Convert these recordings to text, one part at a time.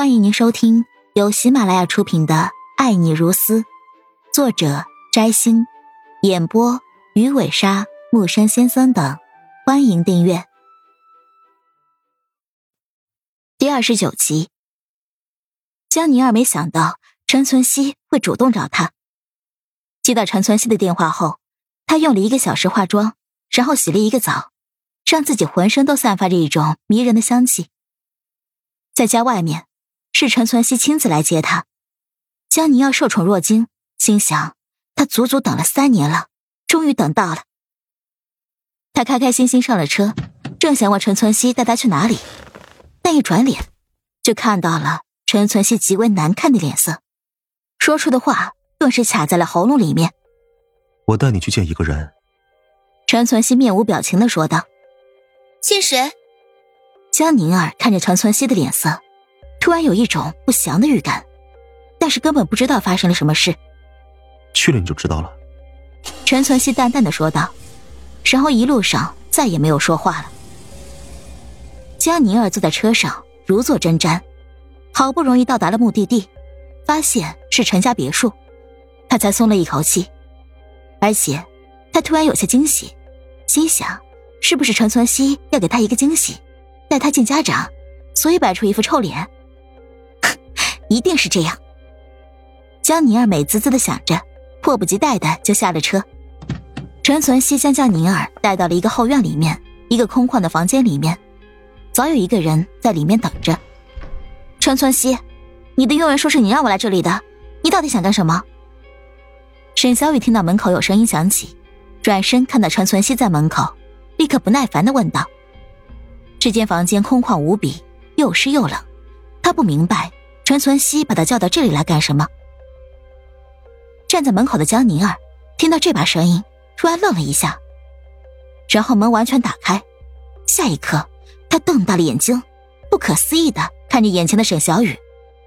欢迎您收听由喜马拉雅出品的《爱你如斯》，作者摘星，演播鱼尾鲨、木山先生等。欢迎订阅第二十九集。江宁儿没想到陈存希会主动找他。接到陈存希的电话后，他用了一个小时化妆，然后洗了一个澡，让自己浑身都散发着一种迷人的香气。在家外面，是陈存希亲自来接他。江宁要受宠若惊，心想：他足足等了三年了，终于等到了。他开开心心上了车，正想问陈存希带他去哪里，但一转脸，就看到了陈存希极为难看的脸色，说出的话顿时卡在了喉咙里面。我带你去见一个人。陈存希面无表情的说道：“见谁？”江宁儿看着陈存希的脸色，突然有一种不祥的预感，但是根本不知道发生了什么事。去了你就知道了。陈存希淡淡的说道。然后一路上再也没有说话了。江宁儿坐在车上如坐针毡，好不容易到达了目的地，发现是陈家别墅，他才松了一口气。而且，他突然有些惊喜，心想：是不是陈存希要给他一个惊喜，带他见家长，所以摆出一副臭脸？一定是这样。江宁儿美滋滋的想着，迫不及待的就下了车。陈存希将江宁儿带到了一个后院里面，一个空旷的房间里面，早有一个人在里面等着。陈存希，你的佣人说是你让我来这里的，你到底想干什么？沈小雨听到门口有声音响起，转身看到陈存希在门口，立刻不耐烦的问道：“这间房间空旷无比，又湿又冷，他不明白陈存希把他叫到这里来干什么。”站在门口的江宁儿听到这把声音。突然愣了一下，然后门完全打开，下一刻，他瞪大了眼睛，不可思议的看着眼前的沈小雨，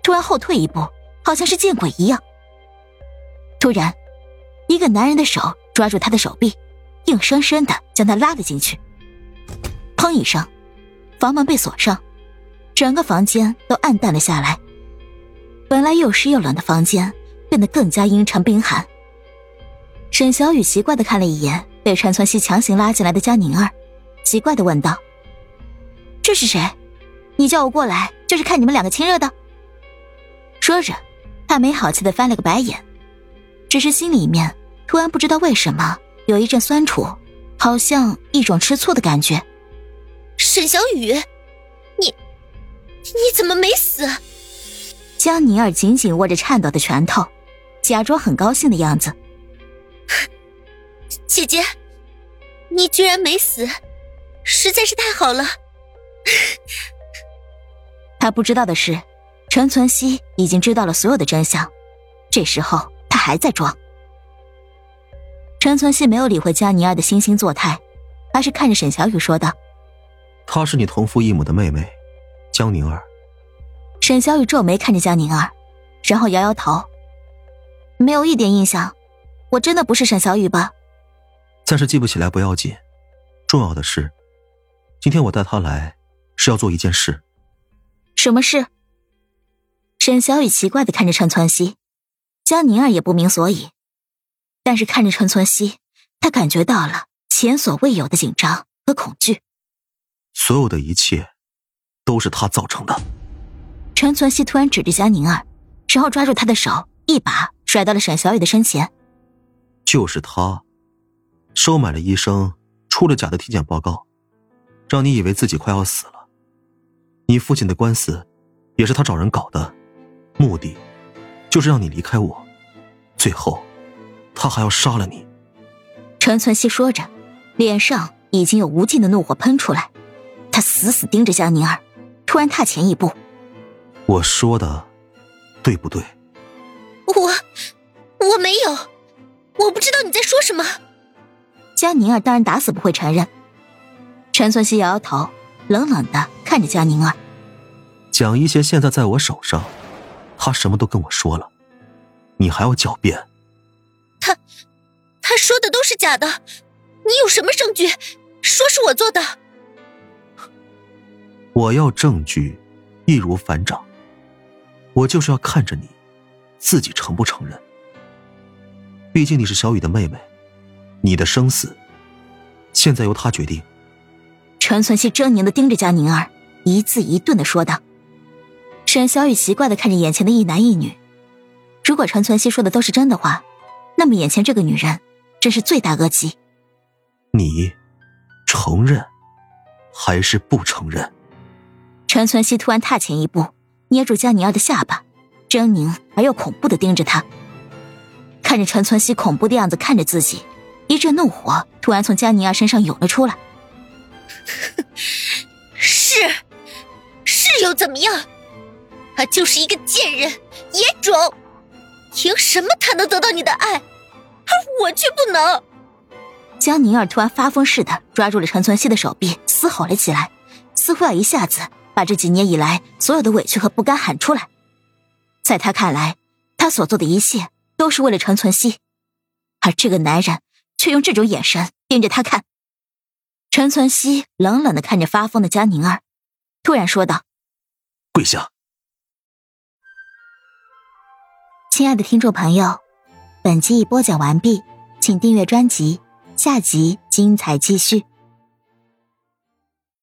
突然后退一步，好像是见鬼一样。突然，一个男人的手抓住他的手臂，硬生生的将他拉了进去。砰一声，房门被锁上，整个房间都暗淡了下来。本来又湿又冷的房间变得更加阴沉冰寒。沈小雨奇怪的看了一眼被陈存希强行拉进来的江宁儿，奇怪的问道：“这是谁？你叫我过来就是看你们两个亲热的？”说着，他没好气的翻了个白眼，只是心里面突然不知道为什么有一阵酸楚，好像一种吃醋的感觉。沈小雨，你你怎么没死？江宁儿紧紧握着颤抖的拳头，假装很高兴的样子。姐姐，你居然没死，实在是太好了。他不知道的是，陈存希已经知道了所有的真相。这时候他还在装。陈存希没有理会江宁儿的惺惺作态，而是看着沈小雨说道：“她是你同父异母的妹妹，江宁儿。”沈小雨皱眉看着江宁儿，然后摇摇头：“没有一点印象。我真的不是沈小雨吧？”暂时记不起来不要紧，重要的是，今天我带他来是要做一件事。什么事？沈小雨奇怪的看着陈存希，江宁儿也不明所以，但是看着陈存希，他感觉到了前所未有的紧张和恐惧。所有的一切，都是他造成的。陈存希突然指着江宁儿，然后抓住他的手，一把甩到了沈小雨的身前。就是他。收买了医生，出了假的体检报告，让你以为自己快要死了。你父亲的官司，也是他找人搞的，目的，就是让你离开我。最后，他还要杀了你。陈存希说着，脸上已经有无尽的怒火喷出来，他死死盯着江宁儿，突然踏前一步。我说的，对不对？我我没有，我不知道你在说什么。江宁儿当然打死不会承认。陈存希摇摇头，冷冷的看着江宁儿。蒋一贤现在在我手上，他什么都跟我说了，你还要狡辩？他，他说的都是假的，你有什么证据说是我做的？我要证据，易如反掌。我就是要看着你，自己承不承认。毕竟你是小雨的妹妹，你的生死，现在由她决定。陈存希狰狞的盯着江宁儿，一字一顿的说道。沈小雨奇怪的看着眼前的一男一女，如果陈存希说的都是真的话，那么眼前这个女人真是罪大恶极。你承认还是不承认？陈存希突然踏前一步，捏住江宁儿的下巴，狰狞而又恐怖的盯着他。看着陈存希恐怖的样子看着自己，一阵怒火突然从江宁儿身上涌了出来。是，是又怎么样？他就是一个贱人、野种，凭什么他能得到你的爱，而我却不能？江宁儿突然发疯似的抓住了陈存希的手臂，嘶吼了起来，似乎要一下子把这几年以来所有的委屈和不甘喊出来。在他看来，他所做的一切都是为了陈存希，而这个男人却用这种眼神盯着他看。陈存希冷冷的看着发疯的江宁儿，突然说道：“跪下。”亲爱的听众朋友，本集已播讲完毕，请订阅专辑，下集精彩继续。